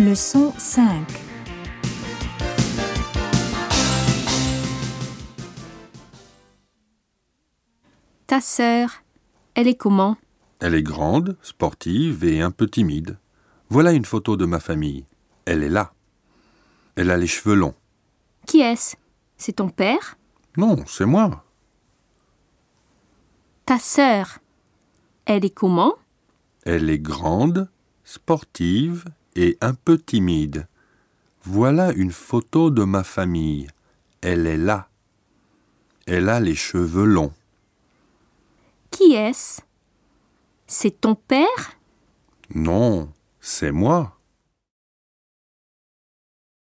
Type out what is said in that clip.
Leçon 5 Ta sœur, elle est comment? Elle est grande, sportive et un peu timide. Voilà une photo de ma famille. Elle est là. Elle a les cheveux longs. Qui est-ce? C'est ton père? Non, c'est moi. Ta sœur, elle est comment? Elle est grande, sportive et un peu timide. Voilà une photo de ma famille. Elle est là. Elle a les cheveux longs. Qui est-ce? C'est ton père? Non, c'est moi.